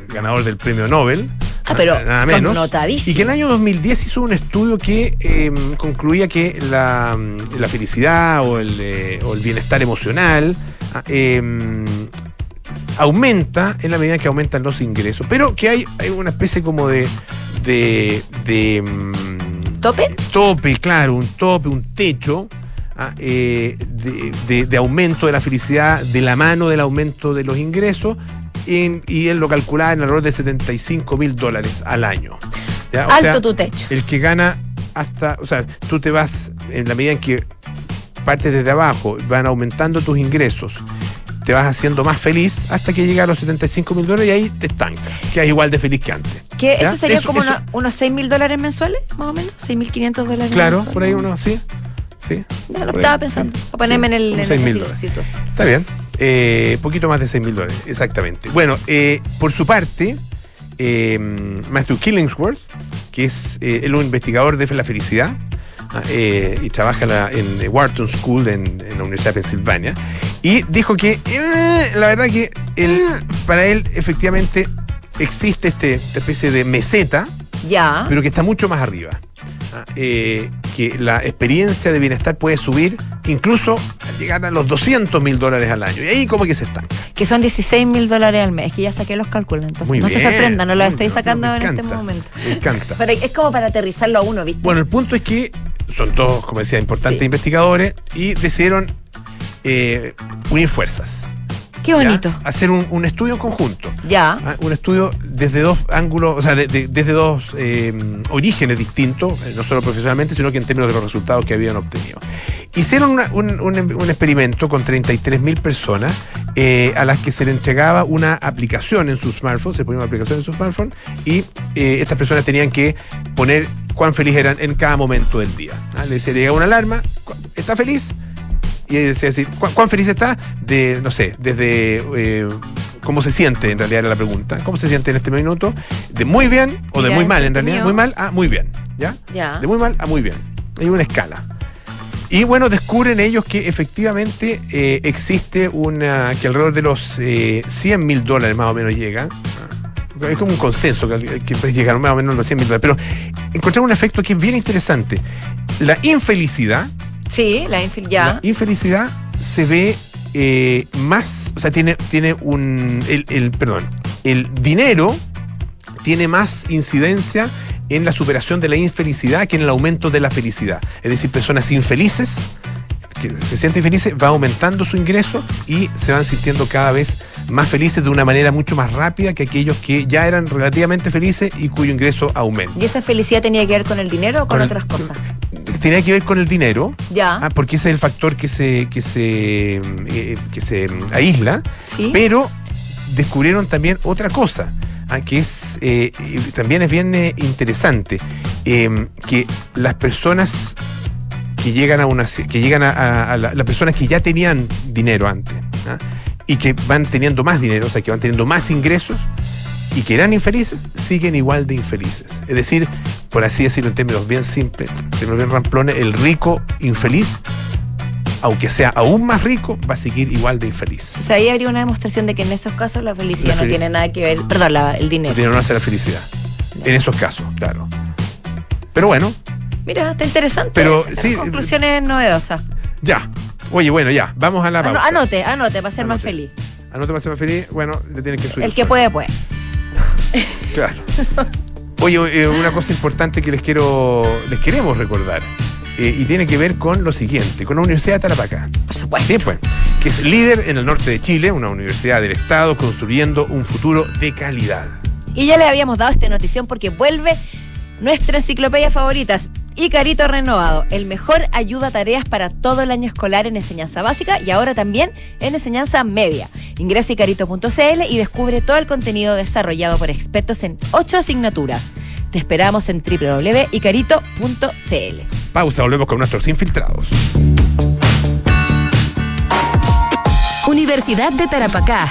ganador del premio Nobel. Ah, pero nada menos. connotadísimo. Y que en el año 2010 hizo un estudio que eh, concluía que la, mm, la felicidad o el, eh, o el bienestar emocional ah, eh, aumenta en la medida que aumentan los ingresos, pero que hay, hay una especie como de, de, de, ¿Tope? tope, claro, un tope, un techo ah, eh, de, de- de aumento de la felicidad de la mano del aumento de los ingresos y él lo calculaba en alrededor de 75 mil dólares al año. Alto sea, tu techo. el que gana hasta, o sea, tú te vas, en la medida en que partes desde abajo, van aumentando tus ingresos, te vas haciendo más feliz hasta que llega a los 75 mil dólares y ahí te estancas, que es igual de feliz que antes. ¿Qué. ¿Eso sería Eso- como eso- unos 6 mil dólares mensuales, más o menos? ¿6 mil 500 dólares Claro, mensuales? por ahí uno, sí. Sí. No, ahí. estaba pensando. A ponerme en, el, en seis esa situación. Está bien. Eh, poquito más de 6 mil dólares, exactamente. Bueno, eh, por su parte, eh, Matthew Killingsworth, que es eh, él un investigador de la felicidad ah, eh, y trabaja la- en eh, Wharton School en, en la Universidad de Pensilvania, y dijo que eh, la verdad que él, para él efectivamente existe este, esta especie de meseta, Ya. pero que está mucho más arriba. Eh, que la experiencia de bienestar puede subir incluso al llegar a los 200 mil dólares al año. Y ahí como que se estanca. que son 16 mil dólares al mes, que ya saqué los cálculos. Entonces, Muy no bien, se sorprendan, no lo muy estoy sacando me en este momento. Me encanta. Pero es como para aterrizarlo a uno, ¿viste? Bueno, el punto es que son todos, como decía, importantes Sí. investigadores y decidieron eh, unir fuerzas. Qué ¿ya? bonito. Hacer un, un estudio en conjunto. Ya. Ah, Un estudio desde dos ángulos, o sea, de- de- desde dos eh, orígenes distintos, eh, no solo profesionalmente, sino que en términos de los resultados que habían obtenido. Hicieron una- un, un- un experimento con 33.000 personas eh, a las que se le entregaba una aplicación en su smartphone, se ponía una aplicación en su smartphone, y eh, estas personas tenían que poner cuán feliz eran en cada momento del día. Ah, Le llegaba una alarma, ¿cu- ¿está feliz? Y decía así, ¿cu- ¿cuán feliz está? De, no sé, desde eh, cómo se siente, en realidad era la pregunta, ¿cómo se siente en este minuto? De muy bien o de Ya, muy mal, en realidad, muy mal a muy bien, ¿ya? Ya. De muy mal a muy bien. Hay una escala. Y bueno, descubren ellos que efectivamente eh, existe una, que alrededor de los eh, 100 mil dólares más o menos llega. Es como un consenso que, que puede llegar más o menos los 100 mil dólares. Pero encontraron un efecto que es bien interesante. La infelicidad Sí, la infil ya. la infelicidad se ve eh, más, o sea, tiene, tiene un, el- perdón, el dinero tiene más incidencia en la superación de la infelicidad que en el aumento de la felicidad. Es decir, personas infelices que se sienten felices, va aumentando su ingreso y se van sintiendo cada vez más felices de una manera mucho más rápida que aquellos que ya eran relativamente felices y cuyo ingreso aumenta. ¿Y esa felicidad tenía que ver con el dinero o con, otras cosas? Tenía que ver con el dinero, Ya. Ah, porque ese es el factor que se, que se, eh, que se mm, aísla, sí. pero descubrieron también otra cosa, ah, que es eh, también es bien eh, interesante, eh, que las personas que llegan a una que llegan a, a- a la- las personas que ya tenían dinero antes ah, y que van teniendo más dinero, o sea, que van teniendo más ingresos y que eran infelices, siguen igual de infelices. Es decir, por así decirlo en términos bien simples, en términos bien ramplones, el rico infeliz aunque sea aún más rico, va a seguir igual de infeliz. O sea, ahí habría una demostración de que en esos casos la felicidad La no tiene nada que ver. Perdón, la- el dinero. Dinero no hace la felicidad. En esos casos, claro. Pero bueno, Mira, está interesante. Pero, sí, Conclusiones novedosas. ya. Oye, bueno, ya. Vamos a la pausa. anote, anote, para ser más feliz. Anote para ser más feliz. Bueno, le tienen que subir. El que puede, puede. Claro. Oye, eh, una cosa importante que les quiero, les queremos recordar. eh, y tiene que ver con lo siguiente, con la Universidad de Tarapacá. Por supuesto. Sí, pues, que es líder en el norte de Chile, una universidad del Estado construyendo un futuro de calidad. Y ya les habíamos dado esta notición porque vuelve nuestra enciclopedia favoritas. Icarito renovado, el mejor ayuda a tareas para todo el año escolar en enseñanza básica y ahora también en enseñanza media. Ingresa a icarito.cl y descubre todo el contenido desarrollado por expertos en ocho asignaturas. Te esperamos en www.icarito.cl. Pausa, volvemos con nuestros infiltrados. Universidad de Tarapacá,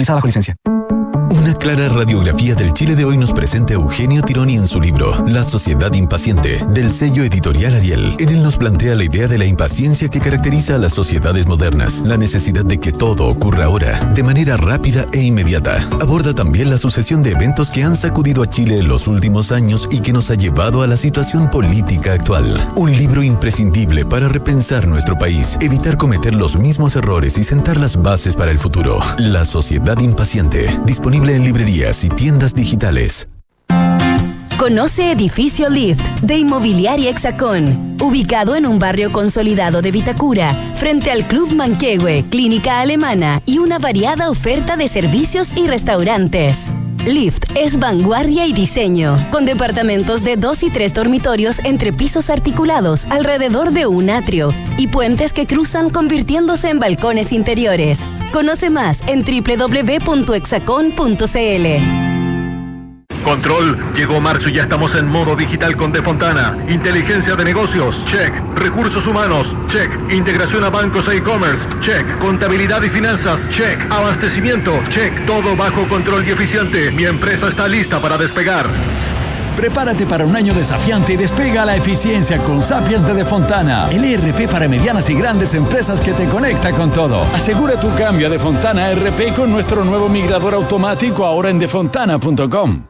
utilizada bajo licencia. Una clara radiografía del Chile de hoy nos presenta Eugenio Tironi en su libro La sociedad impaciente, del sello editorial Ariel. En él nos plantea la idea de la impaciencia que caracteriza a las sociedades modernas, la necesidad de que todo ocurra ahora, de manera rápida e inmediata. Aborda también la sucesión de eventos que han sacudido a Chile en los últimos años y que nos ha llevado a la situación política actual. Un libro imprescindible para repensar nuestro país, evitar cometer los mismos errores y sentar las bases para el futuro. La sociedad impaciente, disponible en librerías y tiendas digitales. Conoce Edificio Lift de Inmobiliaria Hexacón, ubicado en un barrio consolidado de Vitacura, frente al Club Manquehue, Clínica Alemana y una variada oferta de servicios y restaurantes. Lift es vanguardia y diseño, con departamentos de dos y tres dormitorios entre pisos articulados alrededor de un atrio y puentes que cruzan convirtiéndose en balcones interiores. Conoce más en www.hexacon.cl. Control, llegó marzo y ya estamos en modo digital con Defontana. Inteligencia de negocios, check. Recursos humanos, check. Integración a bancos e e-commerce, check. Contabilidad y finanzas, check. Abastecimiento, check. Todo bajo control y eficiente. Mi empresa está lista para despegar. Prepárate para un año desafiante y despega la eficiencia con Sapiens de Defontana, el ERP para medianas y grandes empresas que te conecta con todo. Asegura tu cambio a Defontana RP con nuestro nuevo migrador automático ahora en defontana.com.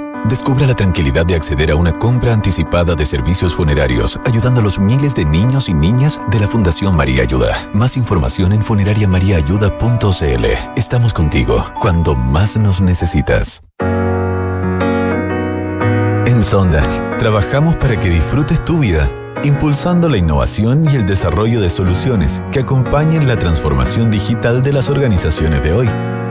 Descubra la tranquilidad de acceder a una compra anticipada de servicios funerarios, ayudando a los miles de niños y niñas de la Fundación María Ayuda. Más información en funerariamariaayuda.cl. Estamos contigo cuando más nos necesitas. En Sonda, trabajamos para que disfrutes tu vida, impulsando la innovación y el desarrollo de soluciones que acompañen la transformación digital de las organizaciones de hoy.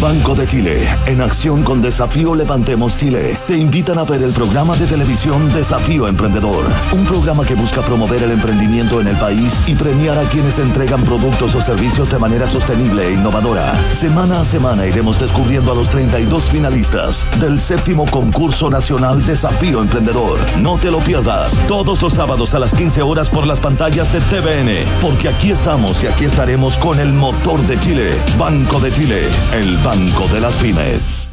Banco de Chile, en acción con Desafío Levantemos Chile, te invitan a ver el programa de televisión Desafío Emprendedor, un programa que busca promover el emprendimiento en el país y premiar a quienes entregan productos o servicios de manera sostenible e innovadora. Semana a semana iremos descubriendo a los 32 finalistas del séptimo concurso nacional Desafío Emprendedor. No te lo pierdas, todos los sábados a las 15 horas por las pantallas de TVN, porque aquí estamos y aquí estaremos con el motor de Chile, Banco de Chile, el Banco de las Pymes.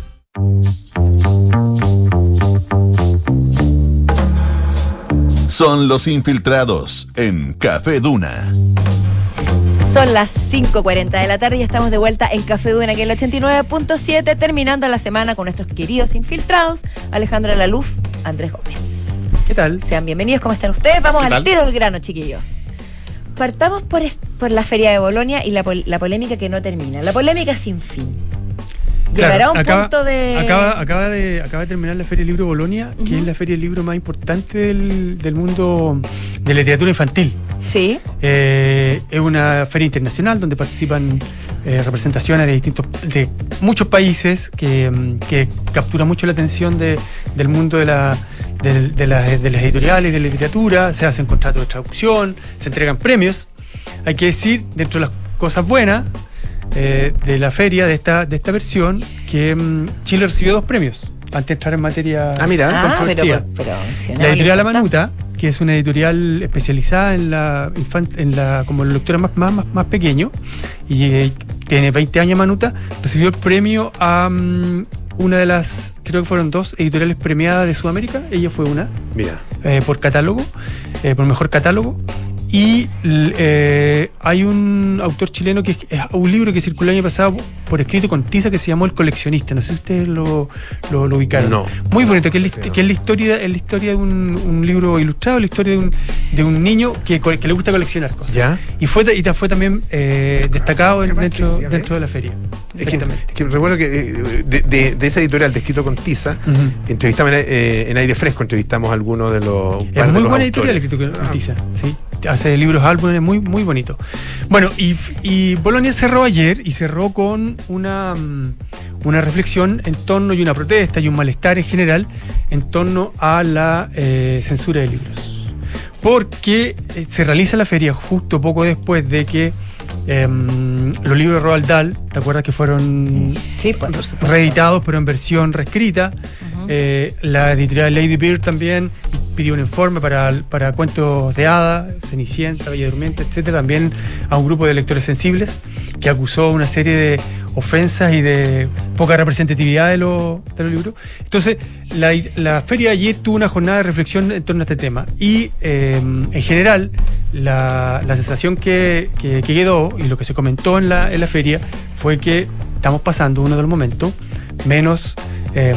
Son los infiltrados en Café Duna. Son las 5.40 de la tarde y estamos de vuelta en Café Duna, aquí en el 89.7, terminando la semana con nuestros queridos infiltrados, Alejandra Laluf, Andrés Gómez. ¿Qué tal? Sean bienvenidos, ¿cómo están ustedes? Vamos ¿Qué al tal? tiro del grano, chiquillos. Partamos por, por la Feria de Bolonia y la, pol- la polémica que no termina. La polémica sin fin. Claro, un acaba- punto de... Acaba, acaba de, acaba de terminar la Feria del Libro Bolonia, que es la feria del libro más importante del, del mundo de la literatura infantil. Sí. Eh, es una feria internacional donde participan eh, representaciones de distintos, de muchos países que, mm, que captura mucho la atención de- del mundo de, la, de, de las- de las editoriales, de la literatura, se hacen contratos de traducción, se entregan premios. Hay que decir, dentro de las cosas buenas eh, de la feria, de esta, de esta versión, que mm, Chile recibió dos premios antes de entrar en materia Ah, mira. Ah, pero, pero La editorial La. Manuta, que es una editorial especializada en la en la como la lectura más, más, más, más pequeño, y eh, tiene 20 años Manuta, recibió el premio a mm, una de las, creo que fueron dos editoriales premiadas de Sudamérica, ella fue una, Mira. eh, por catálogo, eh, por mejor catálogo. Y eh, hay un autor chileno que es, es un libro que circuló el año pasado por escrito con tiza que se llamó El coleccionista. No sé si ustedes lo, lo, lo ubicaron. No. Muy bonito, que es, la, que es la historia, es la historia de un, un libro ilustrado, la historia de un, de un niño que, que le gusta coleccionar cosas. ¿Ya? Y fue, y fue también eh, destacado en- dentro, dentro de la feria. Es que, es que recuerdo que eh, de, de- de esa editorial de escrito con tiza, Ujú. entrevistamos en, eh, en aire fresco, entrevistamos a algunos de los. Es de muy los buena autores. editorial escrito con tiza, sí. Hace libros, álbumes, muy, muy bonito. Bueno, y, y Bolonia cerró ayer y cerró con una, mm, una reflexión en torno y una protesta y un malestar en general en torno a la eh, censura de libros. Porque eh, se realiza la feria justo poco después de que em, los libros de Roald Dahl, ¿te acuerdas que fueron Sí, pues, reeditados pero en versión reescrita? Eh, la editorial Lady Bird también pidió un informe para, para cuentos de hada, Cenicienta, Bella Durmiente, etcétera, también a un grupo de lectores sensibles que acusó una serie de ofensas y de poca representatividad de, los- de los libros. Entonces, la, la feria de ayer tuvo una jornada de reflexión en torno a este tema y eh, en general la, la sensación que, que- que quedó y lo que se comentó en la, en la feria fue que estamos pasando uno de los momentos menos eh,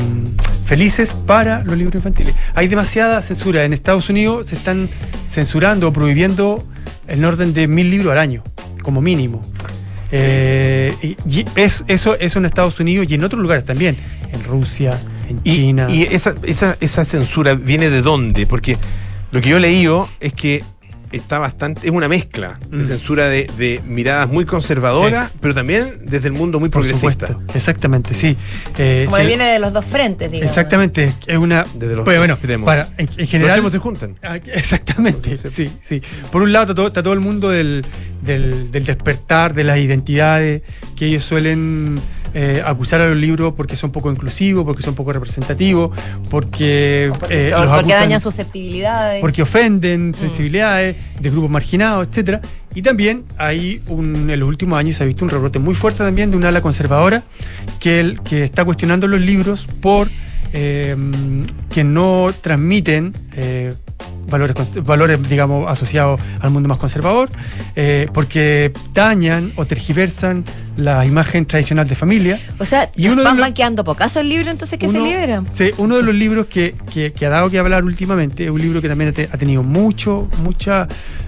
felices para los libros infantiles. Hay demasiada censura. En Estados Unidos se están censurando o prohibiendo en orden de mil libros al año, como mínimo. Eh, y es, eso, eso en Estados Unidos y en otros lugares también, en Rusia, en Y, China. y esa, esa, esa censura viene de dónde? Porque lo que yo he leído es que está bastante, es una mezcla de Mm. censura de, de miradas muy conservadoras, pero también desde el mundo muy por progresista. supuesto. Exactamente, sí. Eh, Como sí, viene de los dos frentes, digamos. Exactamente, es una. Desde los pues, bueno, extremos. para, en, en Los general. extremos se juntan. Ah, Exactamente, sí, sí. Por un lado está todo, está todo el mundo del, del- del despertar, de las identidades, que ellos suelen eh, acusar a los libros porque son poco inclusivos, porque son poco representativos, porque, Porque, eh, los porque acusan- dañan susceptibilidades. porque ofenden sensibilidades de grupos marginados, etcétera. Y también hay un, en los últimos años se ha visto un rebrote muy fuerte también de una ala conservadora que, el- que está cuestionando los libros por eh, que no transmiten valores, valores digamos, asociados al mundo más conservador, eh, porque dañan o tergiversan la imagen tradicional de familia. O sea, Y uno van, los- van quedando pocazos el libro, entonces que se liberan. Sí, uno de los libros que, que- que ha dado que hablar últimamente es un libro que también ha, te- ha tenido mucho, mucha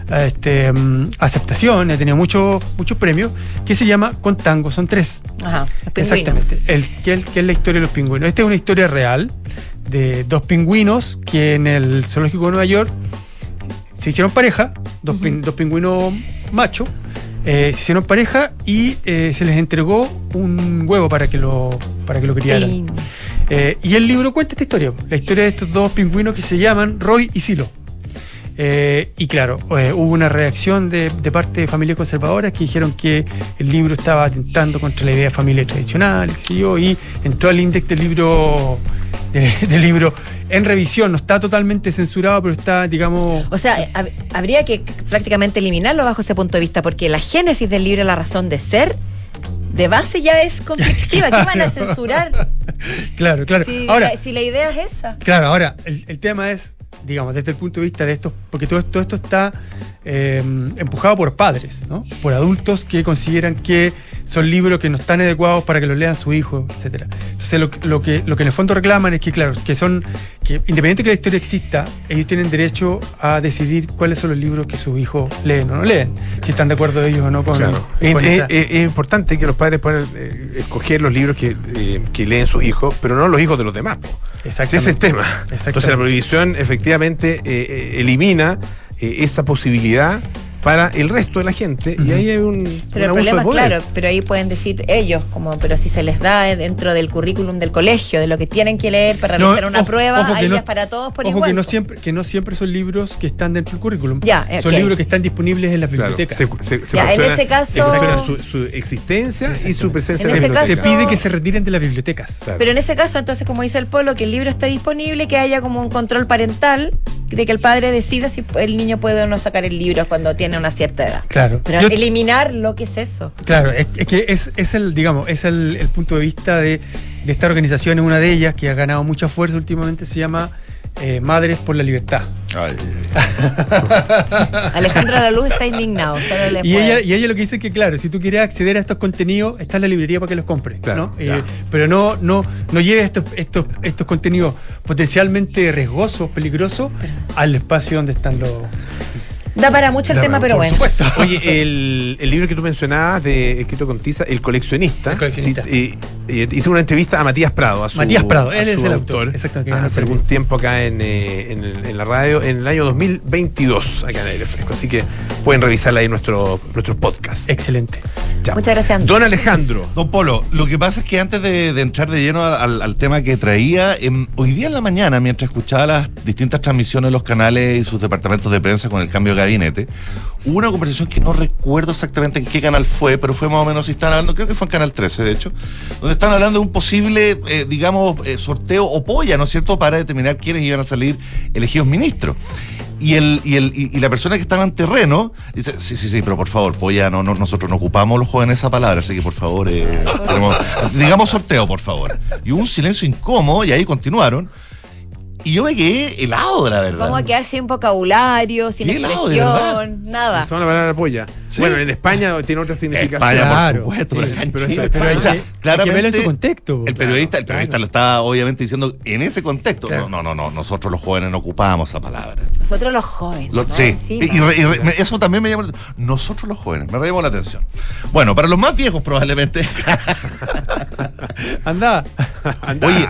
este, mm, aceptación, ha tenido muchos muchos premios, que se llama Con Tango, son tres. Ajá, los pingüinos. Exactamente, el, que, el- que es la historia de los pingüinos. Esta es una historia real de dos pingüinos que en el zoológico de Nueva York se hicieron pareja, dos, pin- dos pingüinos machos, eh, se hicieron pareja y eh, se les entregó un huevo para que lo, para que lo criaran. Sí. Eh, y el libro cuenta esta historia, la historia de estos dos pingüinos que se llaman Roy y Silo. Eh, y claro, eh, hubo una reacción de, de parte de familias conservadoras que dijeron que el libro estaba atentando contra la idea de familia tradicional, yo, y entró al índice del libro, de- del libro en revisión. No está totalmente censurado, pero está, digamos. O sea, hab- habría que prácticamente eliminarlo bajo ese punto de vista, porque la génesis del libro, la razón de ser, de base ya es conflictiva. ¿Qué van a censurar? Claro, claro. Si, Ahora, la, si la idea es esa. Claro, ahora, el, el tema es, digamos, desde el punto de vista de estos, porque todo, todo esto está eh, empujado por padres, ¿no? Por adultos que consideran que son libros que no están adecuados para que los lean su hijo, etcétera. Entonces, lo, lo que, lo que en el fondo reclaman es que, claro, que son, que independiente que la historia exista, ellos tienen derecho a decidir cuáles son los libros que su hijo leen o no leen, si están de acuerdo ellos o no con, Claro. con Es, esa- es- es importante que los padres puedan eh, escoger los libros que, eh, que leen sus hijos, pero no los hijos de los demás. po. Ese es el tema. Entonces la prohibición efectivamente eh, eh, elimina eh, esa posibilidad para el resto de la gente y ahí hay un, Pero el un abuso problema de es poder. claro, pero ahí pueden decir ellos, como, pero si se les da dentro del currículum del colegio, de lo que tienen que leer para No, realizar una ojo- prueba, ojo ahí no- para todos por Ojo igual. que no siempre que no siempre son libros que están dentro del currículum. Ya, son libros que están disponibles en las Claro, bibliotecas. se- se- se Ya, en ese caso- su, su existencia y su presencia En ese. Se pide que se retiren de las bibliotecas. Pero en ese caso, entonces, como dice el Polo, que el libro está disponible, que haya como un control parental de que el padre decida si el niño puede o no sacar el libro cuando tiene una cierta edad. Claro. Pero Yo- eliminar lo que es eso. Claro, es, es que es, es el, digamos, es el, el punto de vista de, de esta organización, una de ellas que ha ganado mucha fuerza últimamente, se llama eh, Madres por la Libertad. Alejandro Laluz está indignado. Solo Y ella, y ella lo que dice es que, claro, si tú quieres acceder a estos contenidos, está en la librería para que los compres. Claro, ¿no? Eh, pero no, no, no lleves estos, estos, estos contenidos potencialmente riesgosos, peligrosos, al espacio donde están los. Da para mucho el Da tema, pero por bueno. supuesto. Oye, el, el libro que tú mencionabas, de, escrito con Tiza, El coleccionista, El coleccionista. sí, eh, eh, hice una entrevista a Matías Prado. A su, Matías Prado, a él es el autor, exacto, que hace algún tiempo acá en, eh, en, la radio, en el año 2022, acá en Aire Fresco. Así que pueden revisarla ahí en nuestro, nuestro podcast. Excelente. Muchas gracias. Don Alejandro. Don Polo, lo que pasa es que antes de, de entrar de lleno al, al tema que traía, em, hoy día en la mañana, mientras escuchaba las distintas transmisiones de los canales y sus departamentos de prensa con el cambio de gabinete, hubo una conversación que no recuerdo exactamente en qué canal fue, pero fue más o menos, si están hablando, creo que fue en Canal 13, de hecho, donde están hablando de un posible, eh, digamos, eh, sorteo o polla, ¿no es cierto?, para determinar quiénes iban a salir elegidos ministros. Y, el, y, el, y, y la persona que estaba en terreno dice, sí, sí, sí, pero por favor, polla, no, no, nosotros no ocupamos los jóvenes esa palabra, así que por favor, eh, tenemos- digamos sorteo, por favor. Y hubo un silencio incómodo y ahí continuaron. Y yo me quedé helado, la verdad. Vamos a quedar sin vocabulario, sin helado, expresión, nada. Son la palabra polla. Sí. Bueno, en España tiene otra significación. España, Claro, por supuesto, sí, pero en pero Chile- eso- pero hay o sea, que- hay que claramente, verlo en su contexto, El claro, periodista, el periodista lo está obviamente diciendo en ese contexto. Claro. No, no, no, nosotros los jóvenes no ocupamos esa palabra. Nosotros los jóvenes. Lo- ¿no? sí, y, y re- y re- me- eso también me llamó la atención. Nosotros los jóvenes, me llamó la atención. Bueno, para los más viejos probablemente. Anda. Oye,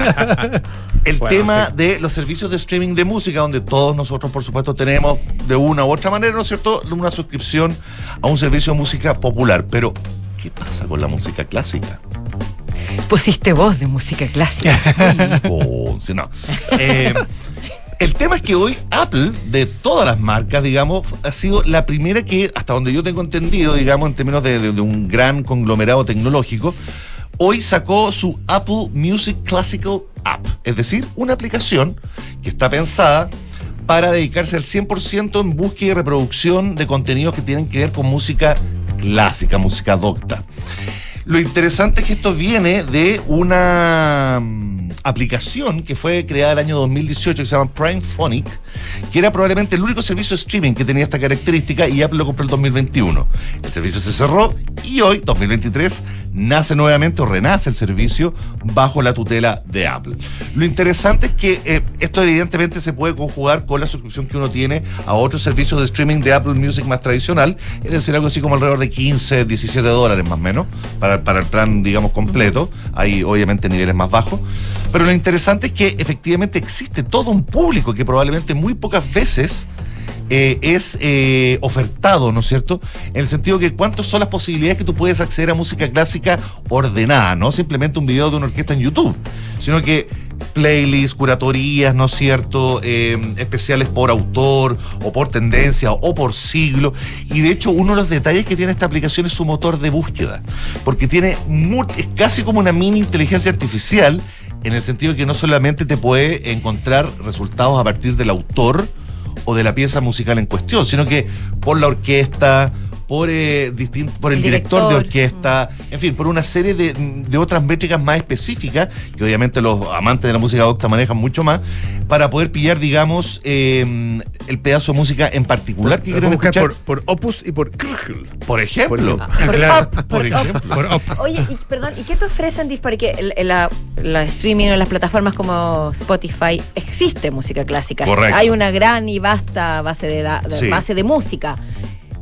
el Bueno, tema sí. de los servicios de streaming de música, donde todos nosotros, por supuesto, tenemos de una u otra manera, ¿no es cierto?, una suscripción a un servicio de música popular. Pero, ¿qué pasa con la música clásica? Pusiste voz de música clásica. Oh, no. Eh, el tema es que hoy Apple, de todas las marcas, digamos, ha sido la primera que, hasta donde yo tengo entendido, digamos, en términos de, de- de un gran conglomerado tecnológico, hoy sacó su Apple Music Classical App, es decir, una aplicación que está pensada para dedicarse al 100% en búsqueda y reproducción de contenidos que tienen que ver con música clásica, música docta. Lo interesante es que esto viene de una mm, aplicación que fue creada el año 2018 que se llama Prime Phonic, que era probablemente el único servicio de streaming que tenía esta característica y Apple lo compró en 2021. El servicio se cerró y hoy, 2023, nace nuevamente o renace el servicio bajo la tutela de Apple. Lo interesante es que eh, esto evidentemente se puede conjugar con la suscripción que uno tiene a otros servicios de streaming de Apple Music más tradicional, es decir, algo así como alrededor de 15, 17 dólares más o menos, para, para el plan, digamos, completo. Hay obviamente niveles más bajos. Pero lo interesante es que efectivamente existe todo un público que probablemente muy pocas veces eh, es eh, ofertado, ¿no es cierto? En el sentido que cuántas son las posibilidades que tú puedes acceder a música clásica ordenada, no simplemente un video de una orquesta en YouTube, sino que playlists, curatorías, ¿no es cierto? Eh, especiales por autor o por tendencia o por siglo. Y de hecho, uno de los detalles que tiene esta aplicación es su motor de búsqueda, porque tiene es casi como una mini inteligencia artificial en el sentido que no solamente te puede encontrar resultados a partir del autor o de la pieza musical en cuestión, sino que por la orquesta, por, eh, distin- por el, El director, de orquesta, en fin, por una serie de, de otras métricas más específicas, que obviamente los amantes de la música docta manejan mucho más, para poder pillar, digamos, eh, el pedazo de música en particular que quieren escuchar. por, por Opus y por. Por ejemplo. Por Claro. op, ejemplo. Op. Oye, y, perdón, ¿y qué te ofrecen? Porque el, el- la, la streaming o las plataformas como Spotify existe música clásica. Correcto. Hay una gran y vasta base de, da- de- Sí. base de música.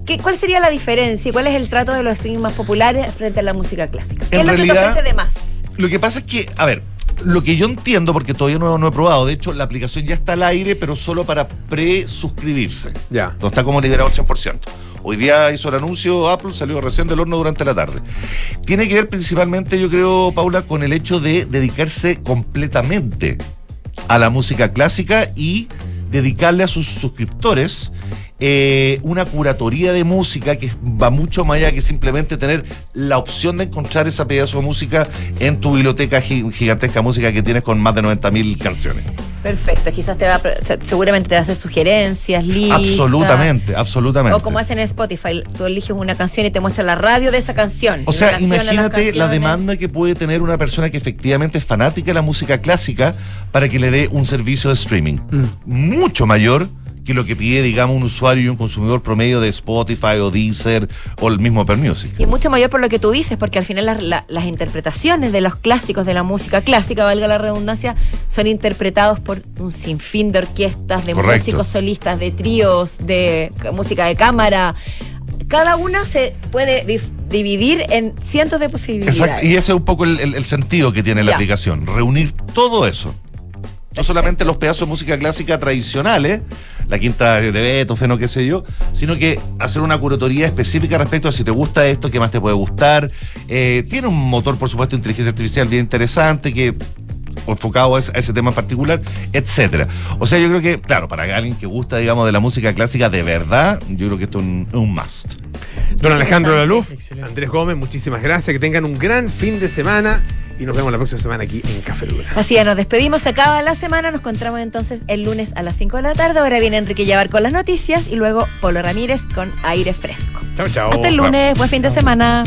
¿Qué, ¿Cuál sería la diferencia? y ¿Cuál es el trato de los streaming más populares frente a la música clásica? ¿Qué En es lo que te ofrece de más? Lo que pasa es que, a ver, lo que yo entiendo, porque todavía no, no he probado, de hecho, la aplicación ya está al aire, pero solo para pre-suscribirse. Ya. No está como liberado al 100%. Hoy día hizo el anuncio, Apple salió recién del horno durante la tarde. Tiene que ver principalmente, yo creo, Paula, con el hecho de dedicarse completamente a la música clásica y dedicarle a sus suscriptores eh, una curatoría de música que va mucho más allá que simplemente tener la opción de encontrar esa pedazo de música en tu biblioteca gi- gigantesca música que tienes con más de 90.000 canciones. Perfecto, quizás te va a, seguramente te va a hacer sugerencias, listas. Absolutamente, absolutamente. O como hacen en Spotify, tú eliges una canción y te muestra la radio de esa canción. O sea, imagínate la demanda que puede tener una persona que efectivamente es fanática de la música clásica para que le dé un servicio de streaming mucho mayor que lo que pide, digamos, un usuario y un consumidor promedio de Spotify o Deezer o el mismo Apple Music. Y mucho mayor por lo que tú dices, porque al final las, la- las interpretaciones de los clásicos de la música clásica, valga la redundancia, son interpretados por un sinfín de orquestas, de Correcto. músicos solistas, de tríos, de música de cámara. Cada una se puede dividir en cientos de posibilidades. Exacto, y ese es un poco el, el- el sentido que tiene la Ya. aplicación, reunir todo eso. No solamente los pedazos de música clásica tradicionales, la quinta de Beethoven o qué sé yo, sino que hacer una curatoría específica respecto a si te gusta esto, qué más te puede gustar. Eh, tiene un motor, por supuesto, de inteligencia artificial bien interesante que enfocado a ese, a ese tema en particular, etcétera. O sea, yo creo que, claro, para alguien que gusta, digamos, de la música clásica de verdad, yo creo que esto es un, un must. Don Alejandro Laluf, Excelente. Andrés Gómez, muchísimas gracias. Que tengan un gran fin de semana y nos vemos la próxima semana aquí en Café Dura. Así es, nos despedimos, se acaba la semana, nos encontramos entonces el lunes a las 5 de la tarde. Ahora viene Enrique Llevar con las noticias y luego Polo Ramírez con aire fresco. Chao, chao. Hasta el lunes, buen fin de semana.